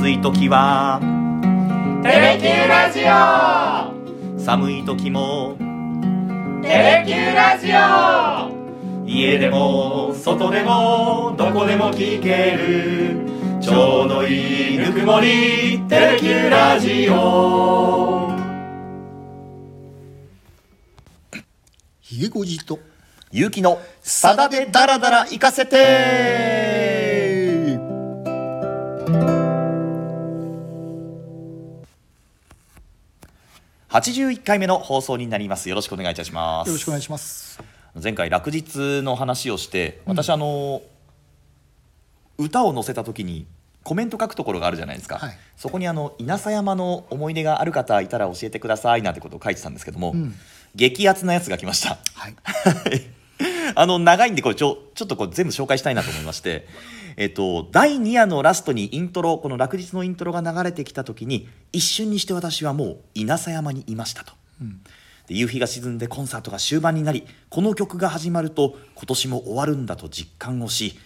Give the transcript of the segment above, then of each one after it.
暑い時は。テレキューラジオ。寒い時も。テレキューラジオ。家でも外でもどこでも聞ける。ちょうどいいぬくもり。テレキューラジオ。ひげごじと。ゆうきのさだでダラダラ行かせて81回目の放送になります。よろしくお願いいたします。よろしくお願いします。前回落日の話をして私、あの歌を載せた時にコメント書くところがあるじゃないですか、はい。そこにあの稲佐山の思い出がある方いたら教えてくださいなんてことを書いてたんですけども、ん。激アツなやつが来ました。はい。あの長いんでこれちょちょっとこう全部紹介したいなと思いましてえっと第2夜のラストにイントロこの落日のイントロが流れてきた時に一瞬にして私はもう稲佐山にいましたと。で夕日が沈んでコンサートが終盤になりこの曲が始まると今年も終わるんだと実感をし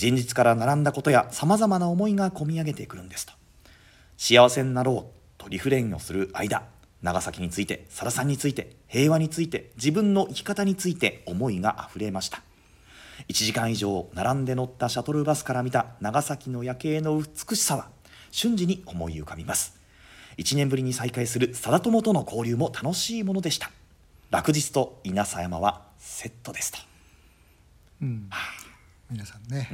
前日から並んだことやさまざまな思いがこみ上げてくるんですと。幸せになろうとリフレインをする間長崎についてさださんについて平和について自分の生き方について思いがあふれました1時間以上並んで乗ったシャトルバスから見た長崎の夜景の美しさは瞬時に思い浮かびます。1年ぶりに再会する貞友との交流も楽しいものでした。落日と稲佐山はセットですとうん。皆さんね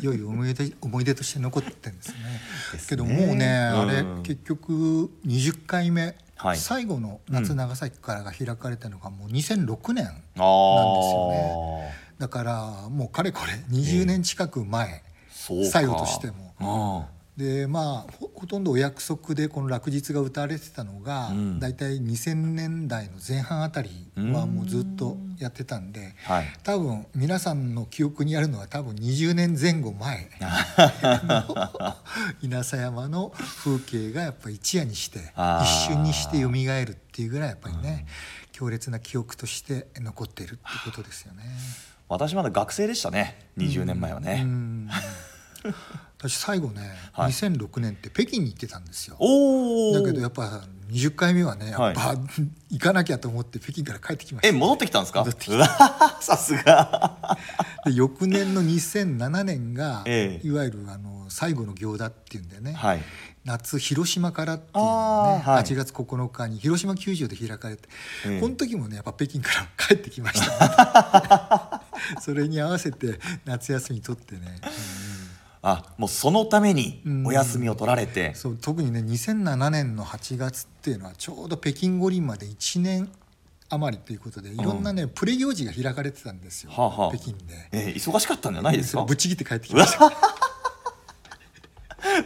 良い思い出 思い出として残ってるんですね。ですね。けどもうね、あれうん結局20回目、はい。最後の夏長崎からが開かれたのがもう2006年あよだからもうかれこれ20年近く前、そうか最後としても。あでまあほほとんどお約束でこの落日が歌われてたのが、うん。大体2000年代の前半あたりはもうずっとやってたんで、はい。多分皆さんの記憶にあるのは多分20年前。後前の稲佐山の風景がやっぱ一夜にして一瞬にして蘇るっていうぐらいやっぱりね、強烈な記憶として残っているってことですよね。私まだ学生でしたね。20年前はね、うん。私最後ね、はい。2006年って北京に行ってたんですよ。だけどやっぱ20回目はねやっぱ、行かなきゃと思って北京から帰ってきました。え戻ってきたんですか？戻ってきた。う わさすが。で翌年の2007年が、ええ。いわゆるあの最後の行だっていうんでね、はい。夏広島からっていうね、はい。8月9日に広島球場で開かれて、ええ。この時もねやっぱ北京から帰ってきました、それに合わせて夏休み取ってね、あもうそのためにうん。お休みを取られて、そう特にね2007年の8月っていうのはちょうど北京五輪まで1年余りということでいろんなね、プレ行事が開かれてたんですよ、はあはあ。北京で。えー忙しかったんじゃないですか？ぶっちぎって帰ってきました。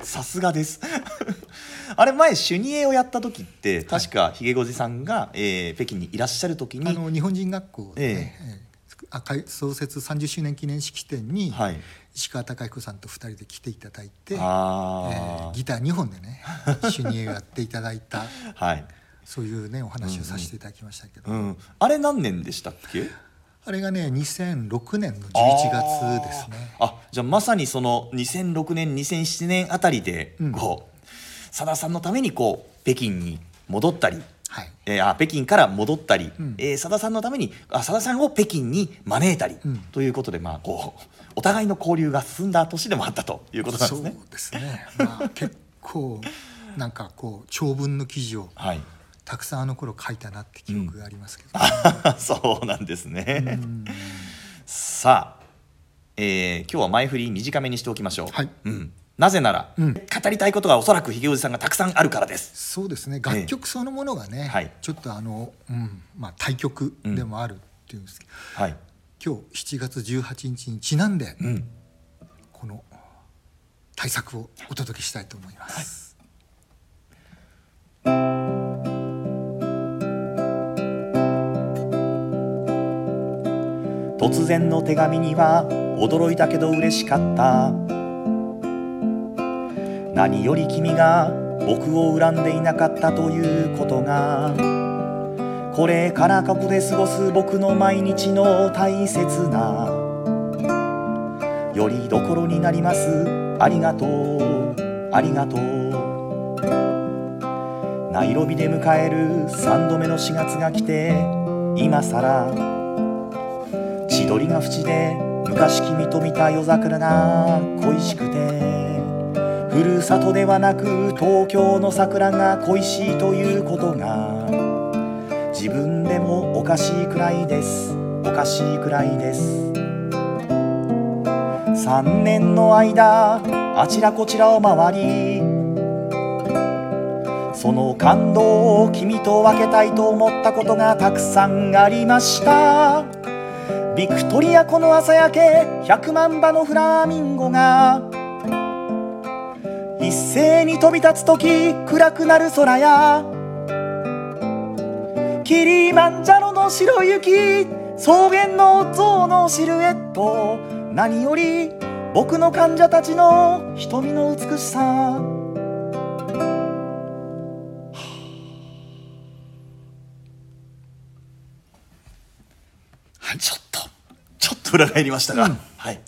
さすがです。あれ前シュニエをやった時って確かひげごじさんが、えー北京にいらっしゃる時にあの日本人学校で、ねえ創設30周年記念式典に、はい。石川貴彦さんと2人で来ていただいて、えあえギター2本でね主任をやっていただいたあはい、そういうねお話をさせていただきましたけど、うん、あれ何年でしたっけ？あれがね2006年の11月ですね。あじゃあまさにその2006年2007年あたりでうん。こうさだ、さんのためにこう北京に戻ったりはい。えーあ北京から戻ったり、うん。えーさださんのためにあさださんを北京に招いたり、うん。ということで、まあ、こうお互いの交流が進んだ年でもあったということなんですね。そうですね、まあ、結構なんかこう長文の記事をはい、たくさんあの頃書いたなって記憶がありますけど、そうなんですね。うん。さあ、えー今日は前振り短めにしておきましょう。はい。うん、なぜなら、うん。語りたいことがおそらくひげおじさんがたくさんあるからです。そうですね。楽曲そのものがね、はい。ちょっとあの、うんまあ、対曲でもあるっていうんですけど、はい、今日7月18日にちなんで、うん、この対策をお届けしたいと思います。突然の手紙には驚いたけど嬉しかった何より君が僕を恨んでいなかったということがこれからここで過ごす僕の毎日の大切なよりどころになります。ありがとう。ありがとう。ナイロビで迎える3度目の4月が来て今さら千鳥が淵で昔君と見た夜桜が恋しくてふるさとではなく東京の桜が恋しいということが自分でもおかしいくらいです。おかしいくらいです。3年の間あちらこちらを回りその感動を君と分けたいと思ったことがたくさんありました。ビクトリア湖の朝焼け100万羽のフラミンゴが一斉に飛び立つ時暗くなる空やキリマンジャロの白雪草原の象のシルエット何より僕の患者たちの瞳の美しさ。はいちょっとちょっと裏返りましたが、はい。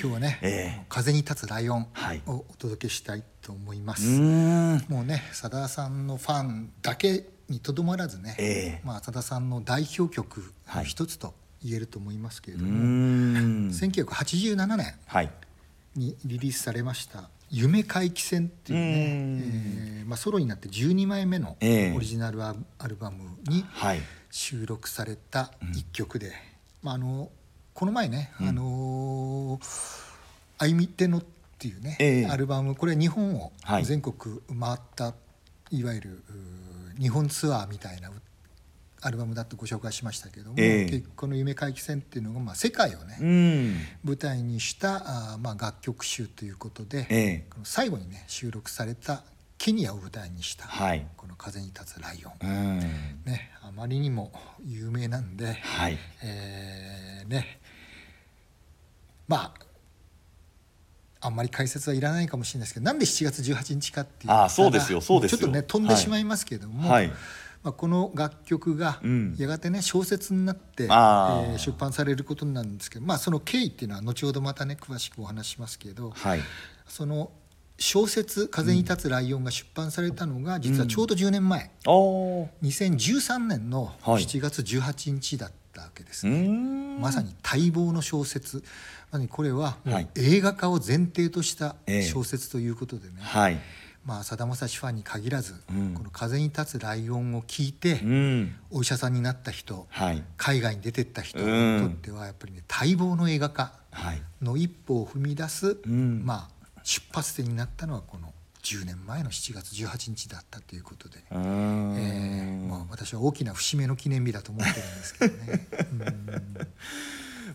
今日はね、ええ。風に立つライオンはい。をお届けしたいと思いまうす、もうねさださんのファンだけにとどまらずね、ええ。まあ、さださんの代表曲はい。の一つと言えると思いますけれども、ん。1987年はい。にリリースされました「夢回帰戦」っていうね、えーまあ、ソロになって12枚目のええ。オリジナルアアルバムにはい。収録された一曲で、まあ、あのこの前ね「あのあいみての」っていうね、ええ。アルバムこれ日本をはい。全国回った、い、わゆる日本ツアーみたいなアルバムだとご紹介しましたけども、ええ。結構この「夢回帰戦」っていうのが、まあ、世界をね、うん。舞台にしたあー、まあ、楽曲集ということで、ええ。この最後にね収録されたケニアを舞台にした、はい。この「風に立つライオン」うん。ね、あまりにも有名なんで、はい。えーね。まああんまり解説はいらないかもしれないですけどなんで7月18日かっていう。あーそうですよそうですよ。ちょっとね飛んでしまいますけれども、はい。まあ、この楽曲がうん。やがてね小説になって、あー。えー出版されることになるんですけど、まあ、その経緯っていうのは後ほどまたね詳しくお話ししますけど、はい。その小説「風に立つライオン」が出版されたのが実はちょうど10年前、おー。2013年のはい。7月18日だったわけですね、ん。まさに待望の小説。まさにこれは映画化を前提としたええ。小説ということでね、はい。まあさだまさしファンに限らず、うん。この「風に立つライオン」を聞いて、うん。お医者さんになった人はい。海外に出てった人うん。にとってはやっぱりね待望の映画化はい。の一歩を踏み出す、ん。まあ出発点になったのはこの10年前の7月18日だったということで。えーまあ、私は大きな節目の記念日だと思ってるんですけどね。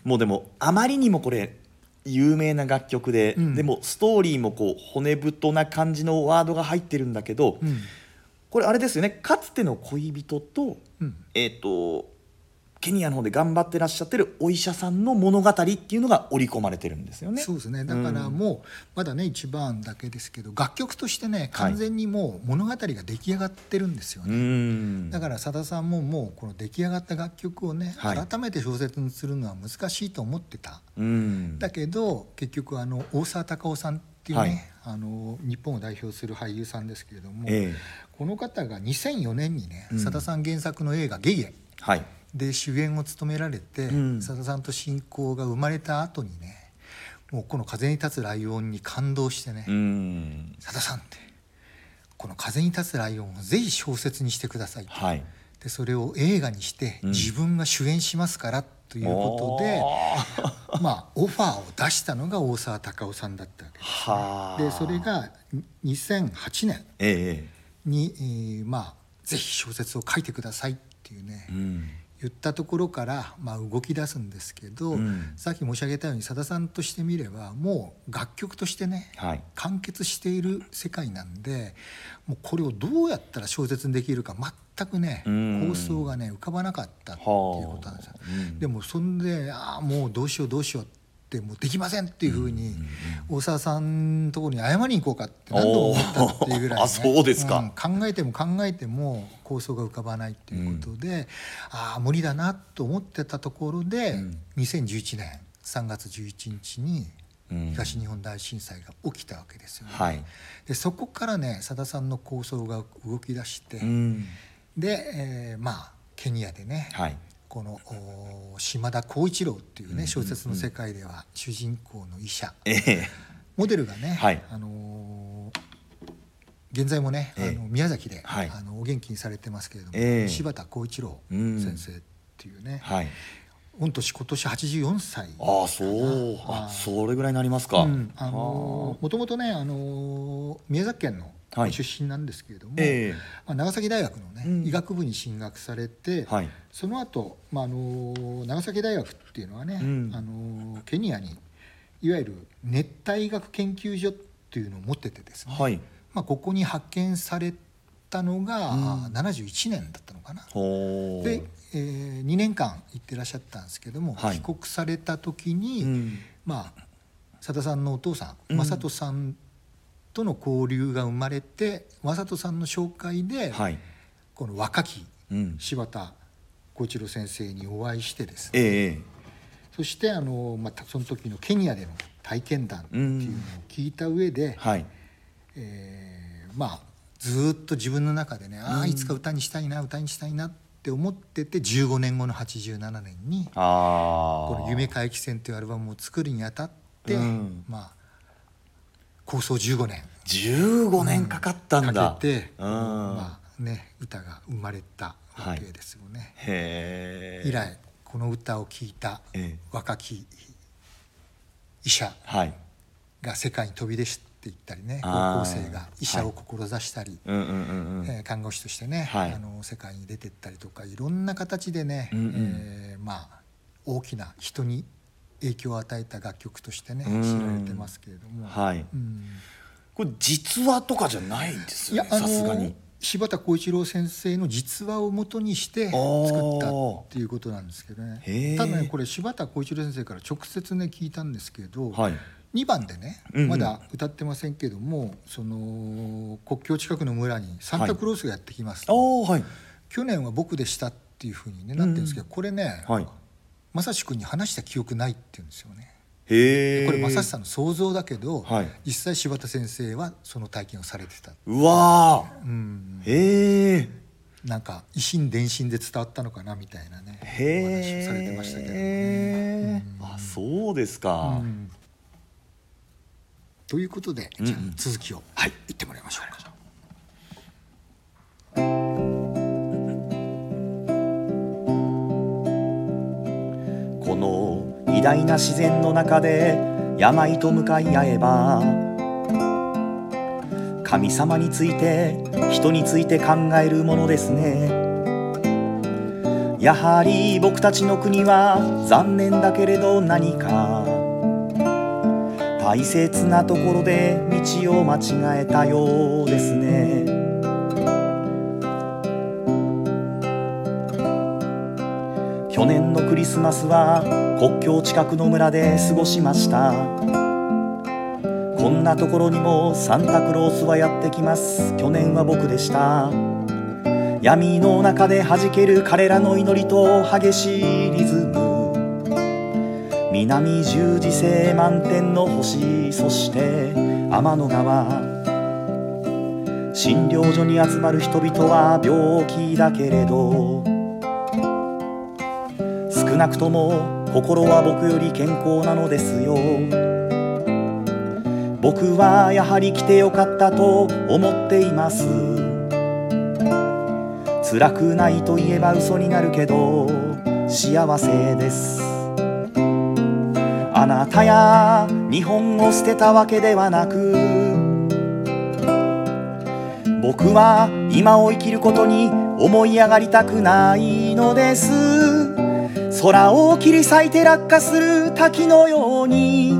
うん。もうでもあまりにもこれ有名な楽曲で、うん。でもストーリーもこう骨太な感じのワードが入ってるんだけど、うん。これあれですよね。かつての恋人と,、うん。えー、とケニアの方で頑張ってらっしゃってるお医者さんの物語っていうのが織り込まれてるんですよね。そうですね。だからもうまだね一番だけですけど楽曲としてね完全にもう物語が出来上がってるんですようね。ん。だからさださんももうこの出来上がった楽曲をね、はい。改めて小説にするのは難しいと思ってた。うん。だけど結局あの大沢たかおさんっていうね、あの日本を代表する俳優さんですけれども、ええ。この方が2004年にねうん。さん原作の映画「ゲイエ」はいで主演を務められてうん。さだ、さんと親交が生まれた後にねもうこの「風に立つライオン」に感動してねうん。さだ、さんってこの「風に立つライオン」をぜひ小説にしてくださいと。はい。でそれを映画にしてうん。自分が主演しますからということで、まあオファーを出したのが大沢たかおさんだったわけです。はあ。でそれが2008年ええ。に、えーまあぜひ小説を書いてくださいっていうね、うん言ったところから、まあ、動き出すんですけど、うん。さっき申し上げたようにさださんとしてみればもう楽曲としてね、はい。完結している世界なんでもうこれをどうやったら小説にできるか全くねうん。構想がね浮かばなかったっていうことなんですよ。はあ。うん。でもそんでああもうどうしようどうしようってもうできませんっていうふうに大沢さんのところに謝りに行こうかって何度も思ったっていうぐらい、ね、あそうですか。ん考えても考えても構想が浮かばないっていうことで、ああ無理だなと思ってたところで、うん。2011年3月11日にうん。東日本大震災が起きたわけですよね。はい。でそこからねさださんの構想が動き出して、うん。で、えーまあケニアでね、はいこのお島田浩一郎っていうね小説の世界では主人公の医者。ええ。モデルがね、はい。あのー現在もね、ええ。あの宮崎で、はい。あのお元気にされてますけれども、ええ。柴田浩一郎うん先生っていうね、はい。御年今年84歳ああそう。あそれぐらいになりますか、うん。あのもともとね、あのー宮崎県のはい。出身なんですけれども、えまあ、長崎大学のね、うん。医学部に進学されて、はい。その後、まああの長崎大学っていうのはね、うん。あのケニアにいわゆる熱帯医学研究所っていうのを持っててですね、はい。まあ、ここに派遣されたのが、うん。71年だったのかな。で、え2年間行ってらっしゃったんですけども、はい。帰国された時に、うん。まあさださんのお父さうん。ん正人さんとの交流が生まれて正人さんの紹介で、はい。この若きうん。柴田浩一郎先生にお会いしてですね。ええそしてあの、またその時のケニアでの体験談っていうのを聞いた上で、はい。えーまあずーっと自分の中でね、ああいつか歌にしたいな歌にしたいなって思ってて15年後の87年にああこの「夢回帰戦」というアルバムを作るにあたって、うん。まあ構想15年。15年かかったんだ、かけて、うん。まあね、歌が生まれたわけですよね。へえ以来この歌を聴いたええ。若き医者はい。が世界に飛び出していったりねあー。高校生が医者を志したり、看護師としてね、はい。あの世界に出てったりとかいろんな形でね、うんうん。えーまあ大きな人に影響を与えた楽曲としてねうん。知られてますけれども、はい。うん。これ実話とかじゃないんですよねさすがに。柴田浩一郎先生の実話をもとにして作ったっていうことなんですけどね。へー。ただねこれ柴田浩一郎先生から直接ね聞いたんですけど、はい。2番でねうんうん。まだ歌ってませんけども、その国境近くの村にサンタクロースがやってきます、はい。去年は僕でしたっていうふうに、ね、なってるんですけど、これね、はい正志君に話した記憶ないって言うんですよね。へえこれ正志さんの想像だけど、はい。実際柴田先生はその体験をされてた、う。わー。うん、へえなんか維心伝心で伝わったのかなみたいなねお話をされてましたけどね。へえあそうですか、うん。ということで、うんうん。じゃあ続きを、はい、言ってもらいましょうか。こ大な自然の中で病と向かい合えば神様について人について考えるものですね。やはり僕たちの国は残念だけれど何か大切なところで道を間違えたようですね。去年のクリスマスは国境近くの村で過ごしました。こんなところにもサンタクロースはやってきます。去年は僕でした。闇の中で弾ける彼らの祈りと激しいリズム。南十字星満天の星そして天の川。診療所に集まる人々は病気だけれど少なくとも心は僕より健康なのですよ。僕はやはり来てよかったと思っています。辛くないと言えば嘘になるけど幸せです。あなたや日本を捨てたわけではなく僕は今を生きることに思い上がりたくないのです。空を切り裂いて落下する滝のように。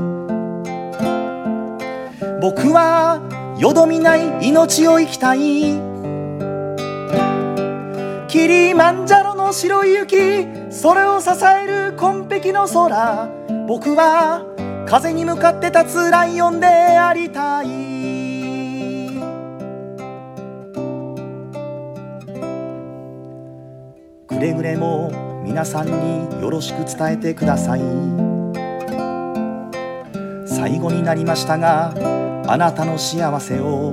僕はよどみない命を生きたい。キリマンジャロの白い雪それを支える紺碧の空。僕は風に向かって立つライオンでありたい。くれぐれも皆さんによろしく伝えてください。最後になりましたがあなたの幸せを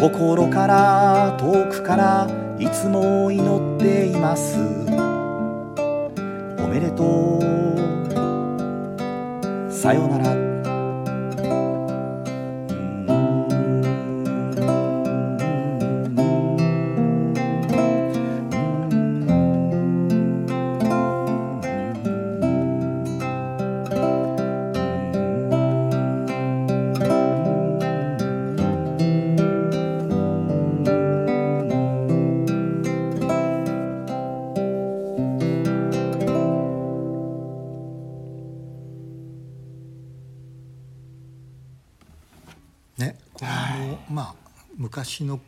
心から遠くからいつも祈っています。おめでとう。さようなら。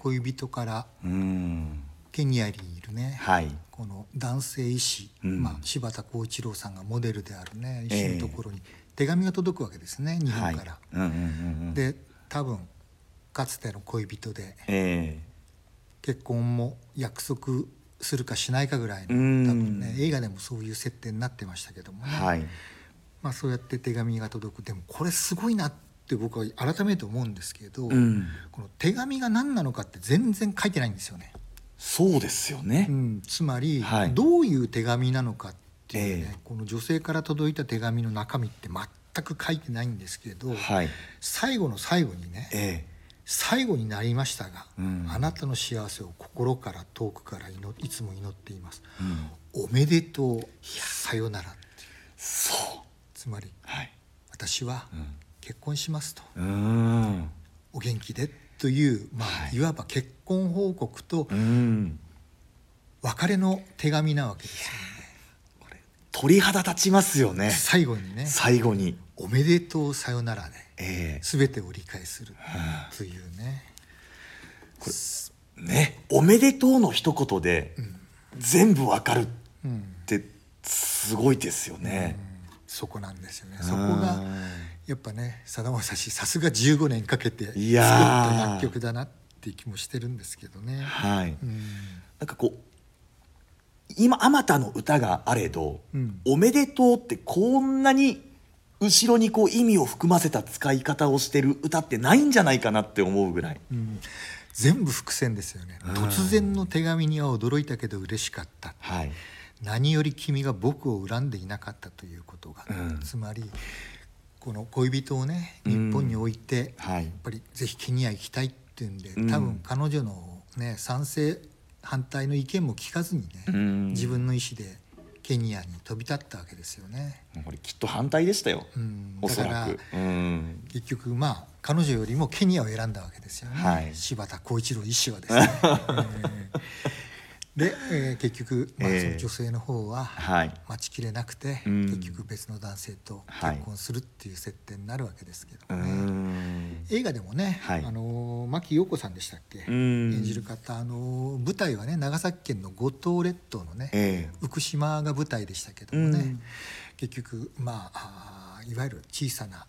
恋人からうん。ケニアにいるね、はい。この男性医師、うん。まあ、柴田浩一郎さんがモデルであるね。医え。え師のところに手紙が届くわけですね、日はい本から。うんうんうんうん。で多分かつての恋人でえ結婚も約束するかしないかぐらいのうん。多分ね映画でもそういう設定になってましたけどもね、えはい。まあ、そうやって手紙が届く。でもこれすごいなって僕は改めて思うんですけど、うん。この手紙が何なのかって全然書いてないんですよね。そうですよね。うん、つまり、はい。どういう手紙なのかっていうね、ええ。この女性から届いた手紙の中身って全く書いてないんですけど、はい。最後の最後にねえ最後になりましたが、うん。あなたの幸せを心から遠くから祈いつも祈っています、えうん。おめでとう。さよならっていう。そう。つまりはい。私は結婚しますと、うん。お元気でという、まあはい。い、わば結婚報告とうん。別れの手紙なわけですよ。鳥肌立ちますよね。ね最後にね最後に「おめでとうさよならでえ全てを理解するというね、えねおめでとうの一言で全部わかるっうん、てすごいですよね。そこなんですよね。そこがうんやっぱねさだまさしさすが15年かけて作った楽曲だなっていう気もしてるんですけどね。はい。うん。なんかこう今あまたの歌があれど、うん。おめでとうってこんなに後ろにこう意味を含ませた使い方をしてる歌ってないんじゃないかなって思うぐらい。うん。全部伏線ですよね、うん。突然の手紙には驚いたけど嬉しかった。はい。何より君が僕を恨んでいなかったということが、うん。つまりこの恋人をね日うん。本に置いて、はい。やっぱりぜひケニア行きたいっていうんでうん。多分彼女の、ね、賛成反対の意見も聞かずにね、うん。自分の意思でケニアに飛び立ったわけですよね。これきっと反対でしたよ、うん。だから結局まあ彼女よりもケニアを選んだわけですよね、はい。柴田浩一郎医師はですね。え ーで、えー結局、まあ、ええその女性の方ははい。待ちきれなくて、うん。結局別の男性とはい。結婚するっていう設定になるわけですけうどもね、ん。映画でもね、はい。あのー牧陽子さんでしたっけ、うん。演じる方、あのー舞台はね長崎県の五島列島のね、ええ。福島が舞台でしたけどもね、うん。結局まああーいわゆる小さな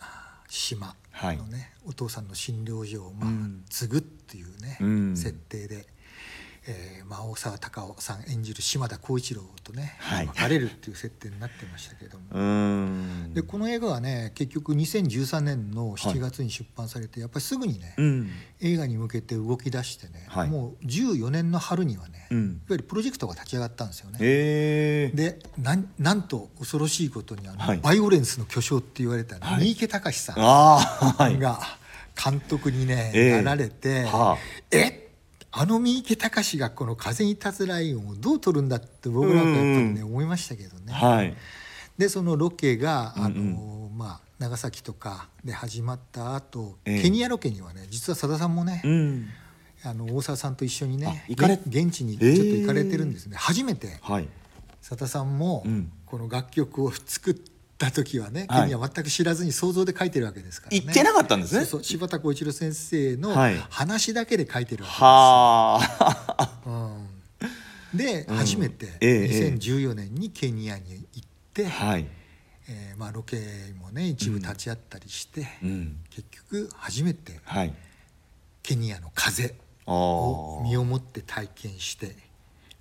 島のね、はい。お父さんの診療所をまあ、うん。継ぐっていうね、うん。設定で、えーまあ、大沢たかおさん演じる島田浩一郎とね、はい。別れるっていう設定になってましたけども。うん。でこの映画はね結局2013年の7月に出版されて、やっぱりすぐにね、うん。映画に向けて動き出してね、はい。もう14年の春にはね、いわうんゆるプロジェクトが立ち上がったんですよね。ええでなんなんと恐ろしいことにあの、はい。バイオレンスの巨匠って言われた、ねはい。三池隆さんが監督にね、ええ。なられて、はあ。えあの三池隆がこの「風に立つライオン」をどう撮るんだって僕なんかやっぱりね、うん思いましたけどね。はい。でそのロケがあの、うん。まあ、長崎とかで始まった後、ええ。ケニアロケにはね実はさださんもね、うん。あの大沢さんと一緒にねあ行かれげ現地にちょっと行かれてるんですね、初めてはい。さださんもうん。この楽曲を作った時はね、はい。ケニア全く知らずに想像で書いてるわけですからね。行ってなかったんですね。そうそう柴田浩一郎先生のはい。話だけで書いてるわけです。よはあ。うん。で、うん。初めてええええ。2014年にケニアに行って、はい。えーまあ、ロケもね一部立ち会ったりして、うん。結局初めてはい。ケニアの風を身をもって体験して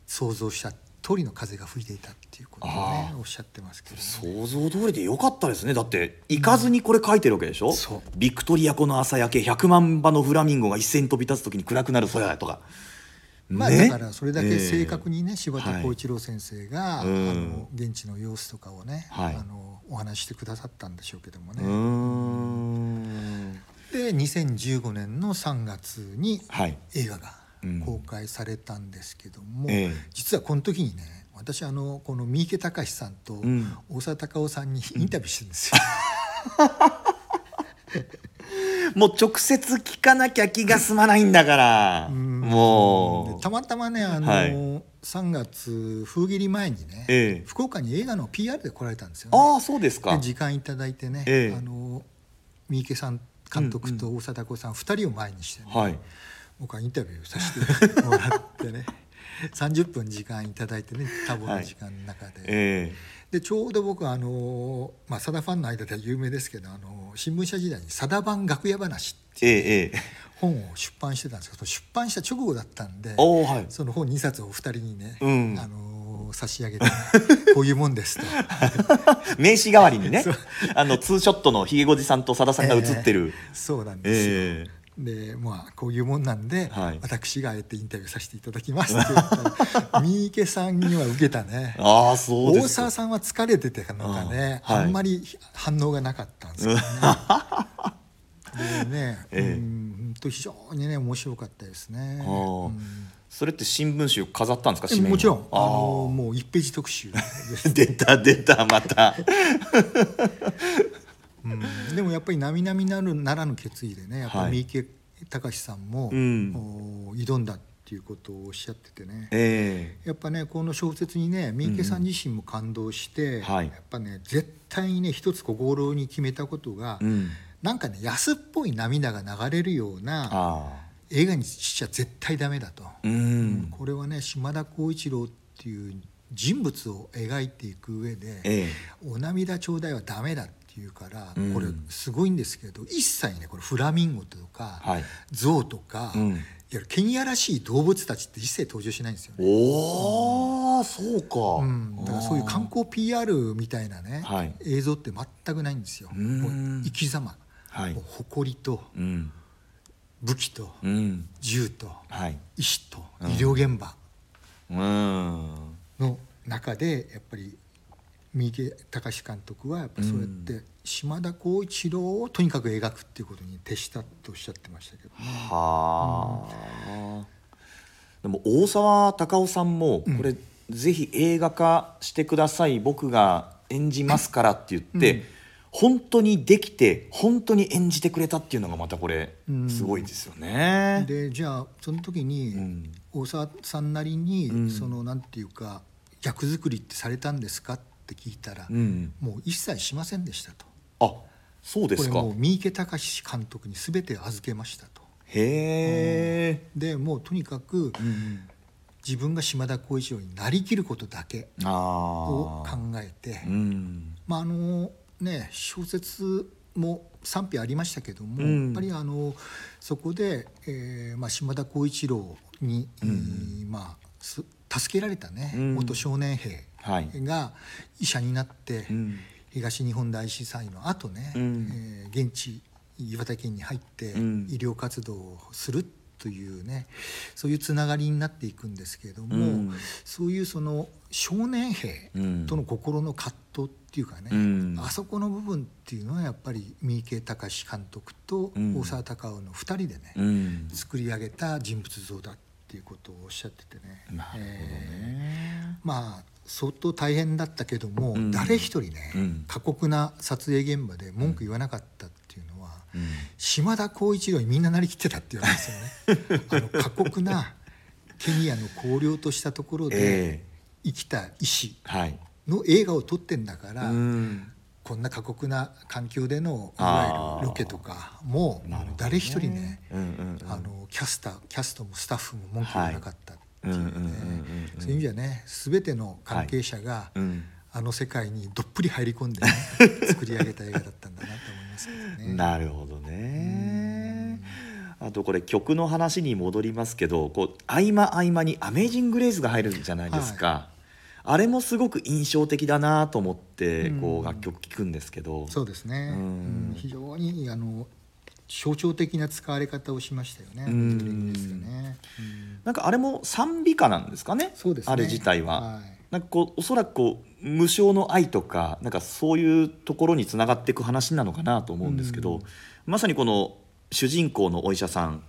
想像したっ通りの風が吹いていたっていうことをねおっしゃってますけど、ね、想像通りでよかったですね。だって行かずにこれ書いてるわけでしょ、そう。ビクトリア湖の朝焼け100万羽のフラミンゴが一斉に飛び立つ時に暗くなる空とか。まあ、ね？だからそれだけ正確にね、柴田はい浩一郎先生が、うんあの現地の様子とかをね、はい。あのお話ししてくださったんでしょうけどもね、ん。で2015年の3月にはい。映画がうん公開されたんですけども、ええ。実はこの時にね私あのこの三池隆さんとん。大沢たかおさんにインタビューしてるんですよ。もう直接聞かなきゃ気が済まないんだから。うん。もう。でたまたまねあの、はい。3月風切り前にね、ええ。福岡に映画の PR で来られたんですよね。ああそうですか。で時間いただいてね、ええ。あの三池さん監督と大沢たかおさん2人を前にしてね、はい僕はインタビューさせてもらってね 30分時間いただいてね多忙な時間の中で、えでちょうど僕はあのまあさだファンの間では有名ですけどあの新聞社時代に「さだ版楽屋話」っていうええええ。え本を出版してたんですけど出版した直後だったんではい。その本2冊をお二人にね、うん。あの差し上げて、こういうもんですと。名刺代わりにねあのツーショットのひげごじさんとさださんが写ってる、そうなんですよ。えでまあこういうもんなんで、はい。私があえてインタビューさせていただきますって言ったら 三池さんには受けたね。ああそう大沢さんは疲れててのかね、うんはい。あんまり反応がなかったんですけどね。でね、ええ。うん本当非常にね面白かったですね。うん。それって新聞紙飾ったんですかもちろん。ああのもう1ページ特集 出た出たまたうん、でもやっぱり並々なるならぬ決意でねやっぱ三池隆さんも、うん。お挑んだっていうことをおっしゃっててね、えやっぱねこの小説にね三池さん自身も感動して、はい。やっぱね絶対にね一つ心に決めたことが、えうん。なんかね安っぽい涙が流れるようなあ映画にしちゃ絶対ダメだと、あうん。これはね島田浩一郎っていう人物を描いていく上で、えお涙ちょうだいはダメだっていうから、うん。これすごいんですけど一切ねこれフラミンゴとか、はい。象とか、うん。いわゆるケニアらしい動物たちって一切登場しないんですよね。おおそうか、うん、だからそういう観光 PR みたいなね、はい。映像って全くないんですよ。うん。もう生き様、はい。もう誇りとうん。武器とうん。銃とはい。医師とうん。医療現場うん。の中でやっぱり三池隆監督はやっぱそうやって島田浩一郎をとにかく描くっていうことに徹したとおっしゃってましたけどね。はあ、でも大沢たかおさんもこれ、ぜひ映画化してください。僕が演じますからって言って、うん。本当にできて本当に演じてくれたっていうのがまたこれうん。すごいですよね。でじゃあその時にうん。大沢さんなりに、うん。そのなんていうか役作りってされたんですかって聞いたら、うん、もう一切しませんでしたと。あそうですか。これもう三池隆監督に全て預けましたと。へえ、でもうとにかくうん、自分が島田浩一郎になりきることだけあを考あえて、うん。まああのね小説も賛否ありましたけども、うん。やっぱりあのそこで、えーまあ、島田浩一郎に、うん。えーまあ、す助けられたね、うん。元少年兵。はいが医者になって、うん。東日本大震災の後ね、うん。えー現地岩手県に入ってうん。医療活動をするというねそういうつながりになっていくんですけれども、うん。そういうその少年兵との心の葛藤っていうかね、うん。あそこの部分っていうのはやっぱり三池隆監督とうん。大沢たかおの2人でね、うん。作り上げた人物像だっていうことをおっしゃっててね。なるほどえーね、まあ相当大変だったけども、うん。誰一人ね、うん。過酷な撮影現場で文句言わなかったっていうのは、うん。島田浩一郎にみんななりきってたって言われますよね。あの過酷なケニアの荒涼としたところでえ生きた医師の映画を撮ってんだから、うん。こんな過酷な環境でのいわゆるロケとかも誰一人ねうんうんうん。あのキャスターキャストもスタッフも文句言わなかったっていうそういう意味ではね全ての関係者が、うん。あの世界にどっぷり入り込んでね、作り上げた映画だったんだなと思いますけどね。なるほどね。あとこれ曲の話に戻りますけどこう合間合間に「アメージング・グレイズ」が入るじゃないですか、あれもすごく印象的だなと思ってうん。こう楽曲聴くんですけど、そうですね、うん。うん。非常にあの象徴的な使われ方をしましたよね、うん。なんかあれも賛美歌なんですかね？そうですね。あれ自体は。はい。なんかこうおそらくこう無償の愛とかなんかそういうところにつながっていく話なのかなと思うんですけど、うん。まさにこの主人公のお医者さん、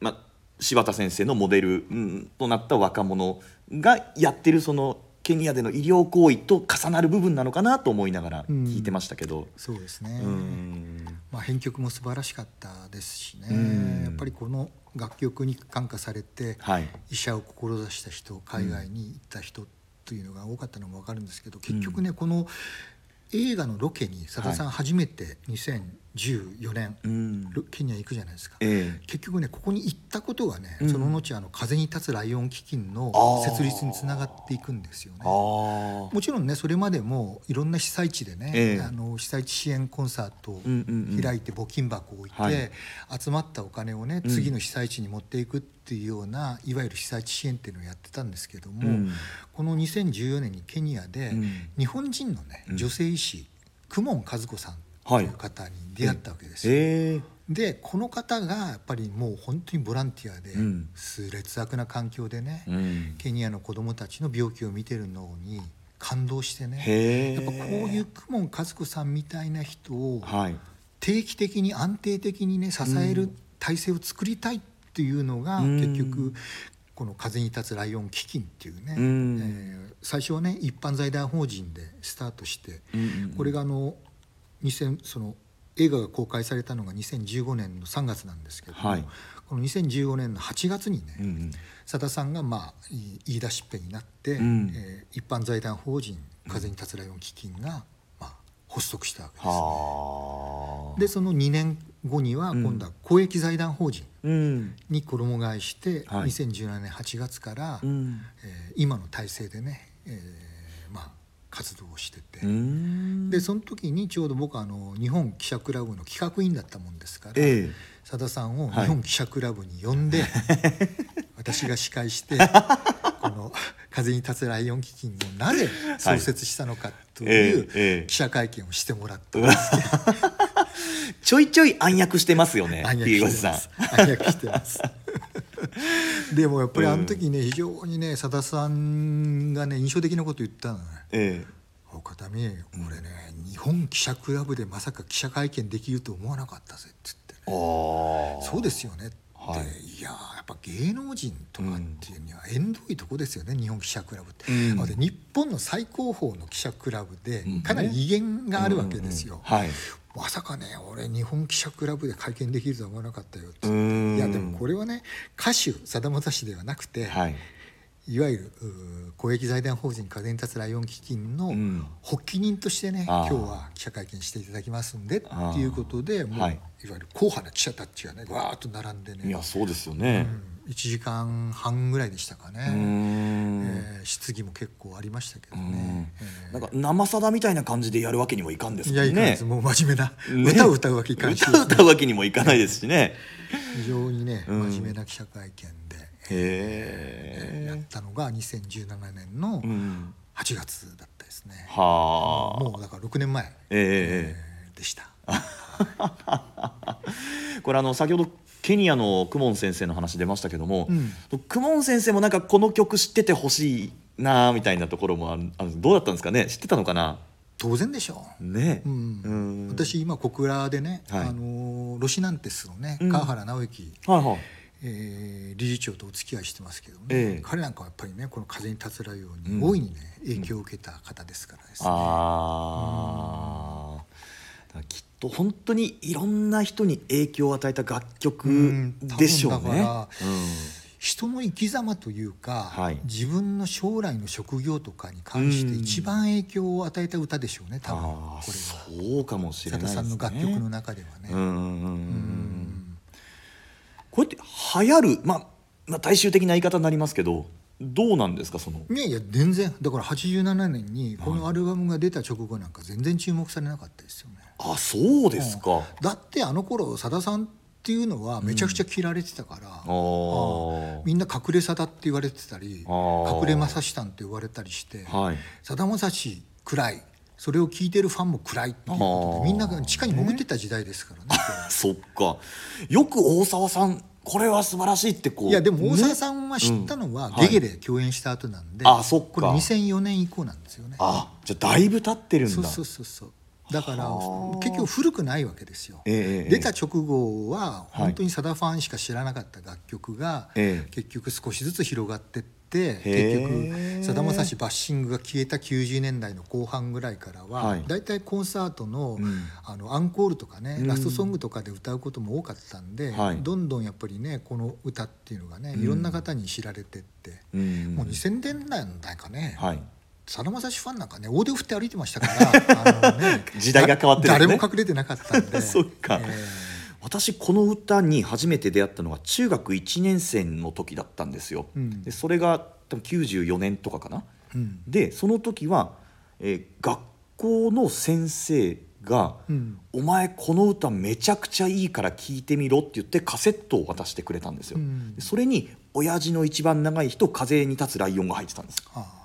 まあ、柴田先生のモデル、うんとなった若者がやってるそのケニアでの医療行為と重なる部分なのかなと思いながら聞いてましたけど。そうですね、うん。まあ、編曲も素晴らしかったですしね、うん。やっぱりこの楽曲に感化されて、はい。医者を志した人海外に行った人というのが多かったのも分かるんですけど結局ね、この映画のロケにさださん初めて2014年、うん。ロケニア行くじゃないですか。ええ。結局ねここに行ったことがね、うん。その後あの風に立つライオン基金の設立につながっていくんですよね。もちろんねそれまでもいろんな被災地でね、ええ。あの被災地支援コンサートをうんうんうん。開いて募金箱を置いて、はい。集まったお金をねうん。次の被災地に持っていくっていうような、いわゆる被災地支援っていうのをやってたんですけども、うん。この2014年にケニアで、うん。日本人のねうん。女性医師公文和子さんとい。う方に出会ったわけです。よ。ええ。でこの方がやっぱりもう本当にボランティアで、うん。劣悪な環境でね、うん。ケニアの子どもたちの病気を見てるのに感動してねやっぱこういう公文和子さんみたいな人をはい。定期的に安定的にね支える体制を作りたいっていうのが、うん。結局この「風に立つライオン基金」っていうね、うん。えー最初はね一般財団法人でスタートして、うんうんうん。これがあの2000その映画が公開されたのが2015年の3月なんですけども、はい。この2015年の8月にね、うんうん。佐田さんがまあいい言い出しっぺになって、うん。えー一般財団法人風に立つライオン基金が、まあ、発足したわけです、ね。はあ。でその2年後にはうん。今度は公益財団法人うん。に衣替えして、はい。2017年8月から、うん。えー今の体制でね、えーまあ、活動をしてて、うん。でその時にちょうど僕はあの日本記者クラブの企画員だったもんですから、えさださんをはい。日本記者クラブに呼んで、私が司会して この「風に立つライオン基金」をなぜ創設したのかという記者会見をしてもらったんですけど。ちょいちょい暗躍してますよね暗躍してます。暗躍してます でもやっぱりあの時ね非常にねさださんがね印象的なこと言ったのね。え「岡田美俺ね日本記者クラブでまさか記者会見できると思わなかったぜ」っつってね。そうですよね。って、はい。い、やーやっぱ芸能人とかっていうには縁遠いとこですよね、日本記者クラブって、うん。で日本の最高峰の記者クラブでうん。かなり威厳があるわけですよ、うんうん。はいまさかね俺日本記者クラブで会見できるとは思わなかったよって。いやでもこれはね歌手さだまさしではなくて、はい。いわゆる公益財団法人風に立つライオン基金のうん。発起人としてね、あー。今日は記者会見していただきますんでっていうことでもう、はい。い、わゆる硬派な記者たちがねわーっと並んでね。いやそうですよね。うん、1時間半ぐらいでしたかね、うーん。えー質疑も結構ありましたけどうん。ね、えー。なんか生さだみたいな感じでやるわけにもいかんですいもんね。やいかんです、もう真面目な、ね。歌を歌うわけいかんし。ね、歌歌うわけにもいかないですしね。非常にねうん。真面目な記者会見で、へえやったのが2017年のうん。8月だったですね、はあ。もうだから6年前、ええええーでした。え これあの先ほどケニアのクモン先生の話出ましたけども、うん。当然でしょう。ね。うん。うん。私今小倉でね、はい。あのロシナンテスのねうん。川原直之、はいはい。えー理事長とお付き合いしてますけどね、ええ。彼なんかはやっぱりねこの風に立つライオンうん。に大いにね、影響を受けた方ですからですね、ああ、だからきっと本当にいろんな人に影響を与えた楽曲うんでしょうね。多分だから人の生き様というか、はい自分の将来の職業とかに関してうん一番影響を与えた歌でしょうね多分これはそうかもしれないね。佐田さんの楽曲の中ではね。うんうんうんうんうんこうやって流行る、まあ、まあ大衆的な言い方になりますけどどうなんですかその？いやいや全然。だから87年にこのアルバムが出た直後なんか全然注目されなかったですよね。あそうですか。だってあの頃さださんっっていうのはめちゃくちゃ嫌われてたから、おー。みんな隠れさだって言われてたり隠れ正史さんって言われたりしてはい。さだまさし暗いそれを聞いてるファンも暗いっていうことでみんなが地下に潜ってた時代ですからね。そっか。よく大沢さんこれは素晴らしいってこう。いやでも大沢ねさんは知ったのはうん。ゲゲで共演した後なんで、あそっか。これ2004年以降なんですよね。あじゃあだいぶ経ってるんだ。そうそうそうそう。だからはあ。結局古くないわけですよ。ええええ。出た直後ははい。本当にさだファンしか知らなかった楽曲がええ。結局少しずつ広がってってへえ結局さだまさしバッシングが消えた90年代の後半ぐらいからははい。だいコンサートのうん。あのアンコールとかねうん。ラストソングとかで歌うことも多かったんではい。どんどんやっぱりねこの歌っていうのがねうん。いろんな方に知られてってうん。もう2000年代かねはい。さだまさしファンなんかね大手振って歩いてましたから あの、ね、時代が変わってね。誰も隠れてなかったんで そっか。え私この歌に初めて出会ったのが中学1年生の時だったんですよ、うん。でそれが多分94年とかかな。ーうん。でその時は、えー学校の先生が、うん。お前この歌めちゃくちゃいいから聴いてみろ」って言ってカセットを渡してくれたんですよ、うん。でそれに「親父の一番長い日」と「風に立つライオン」が入ってたんです。あで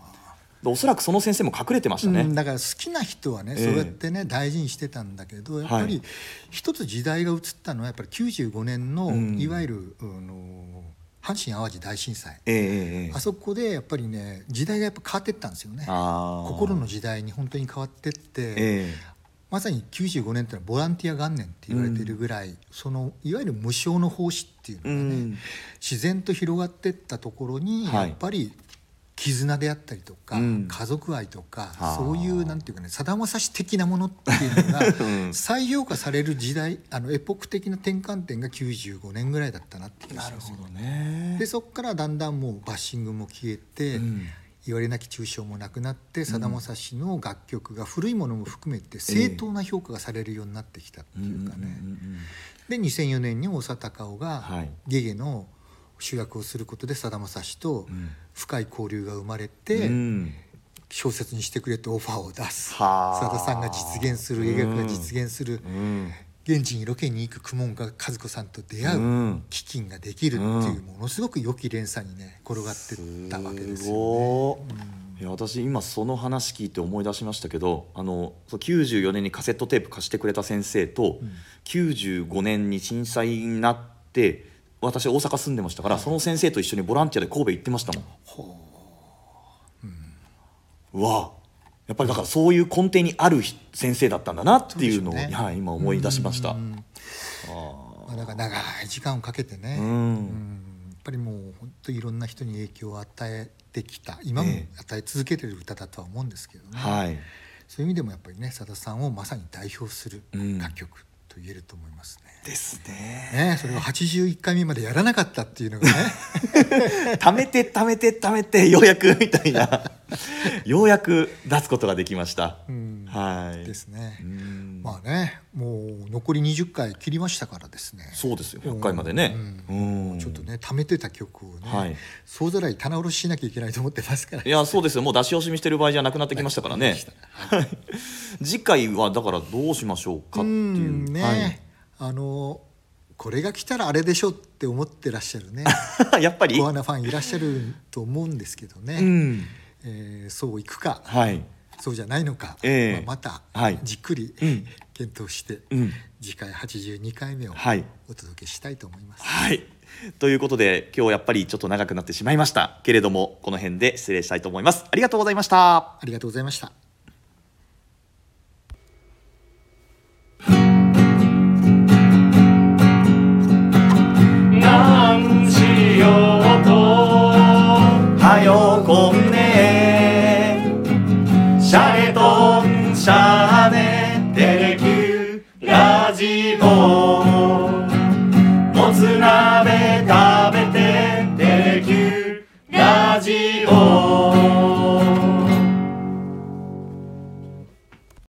おそらくその先生も隠れてましたね、ーうんだから好きな人はね、ええ。そうやってね大事にしてたんだけどやっぱりはい一つ時代が移ったのはやっぱり95年の、うん。いわゆるあの阪神・淡路大震災、ええええええ。あそこでやっぱりね時代がやっぱ変わってったんですよね。心の時代に本当に変わってって、ええ。まさに95年ってのはボランティア元年って言われてるぐらい、そのいわゆる無償の奉仕っていうのがね、うん。自然と広がってったところに、はい。やっぱり絆であったりとか、うん。家族愛とかはあ。そういうなんていうかねさだまさし的なものっていうのが ん。再評価される時代あのエポック的な転換点が95年ぐらいだったなって気がします。よね。でそこからだんだんもうバッシングも消えて、うん。言われなき中傷もなくなってさだまさしの楽曲が古いものも含めて正当な評価がされるようになってきたっていうかね、で2004年に大沢たかおがはい。ゲゲの主役をすることでさだまさしとうん。深い交流が生まれて、うん。小説にしてくれってオファーを出す。はあ。さださんが実現する映画が実現する、うん。現地にロケに行く公文が和子さんと出会う、うん。基金ができるっていうものすごく良き連鎖にね転がってったわけですすよね。ごいいや私今その話聞いて思い出しましたけどあのそう94年にカセットテープ貸してくれた先生と、95年に震災になって私大阪住んでましたから、その先生と一緒にボランティアで神戸行ってましたもん。う。わやっぱりだからそういう根底にある先生だったんだなっていうのをね。はい、今思い出しました。うん。まあ、だから長い時間をかけてね、うん。うん。やっぱりもう本当にいろんな人に影響を与えてきた今もえ与え続けてる歌だとは思うんですけどね、はい。そういう意味でもやっぱりねさださんをまさに代表するうん。楽曲と言えると思いますね。ですね。ねそれを81回目までやらなかったっていうのがね 貯めて貯めて貯めてようやくみたいな ようやく出すことができました。うんはい。ですねう。んまあねもう残り20回切りましたからですねそうですよ100回までね。ううんちょっとね貯めてた曲をね、はい総ざらい棚卸ししなきゃいけないと思ってますからいやそうですよもう出し惜しみしてる場合じゃなくなってきましたからね。はい。次回はだからどうしましょうかっていう。うんね、はいあのこれが来たらあれでしょって思ってらっしゃるね やっぱり？コアなファンいらっしゃると思うんですけどね、うん。えーそういくかはい。そうじゃないのか、ええまあ、またはいじっくり、うん検討して、うん次回82回目をはいお届けしたいと思います。はい。ということで今日やっぱりちょっと長くなってしまいましたけれどもこの辺で失礼したいと思います。ありがとうございました。ありがとうございました。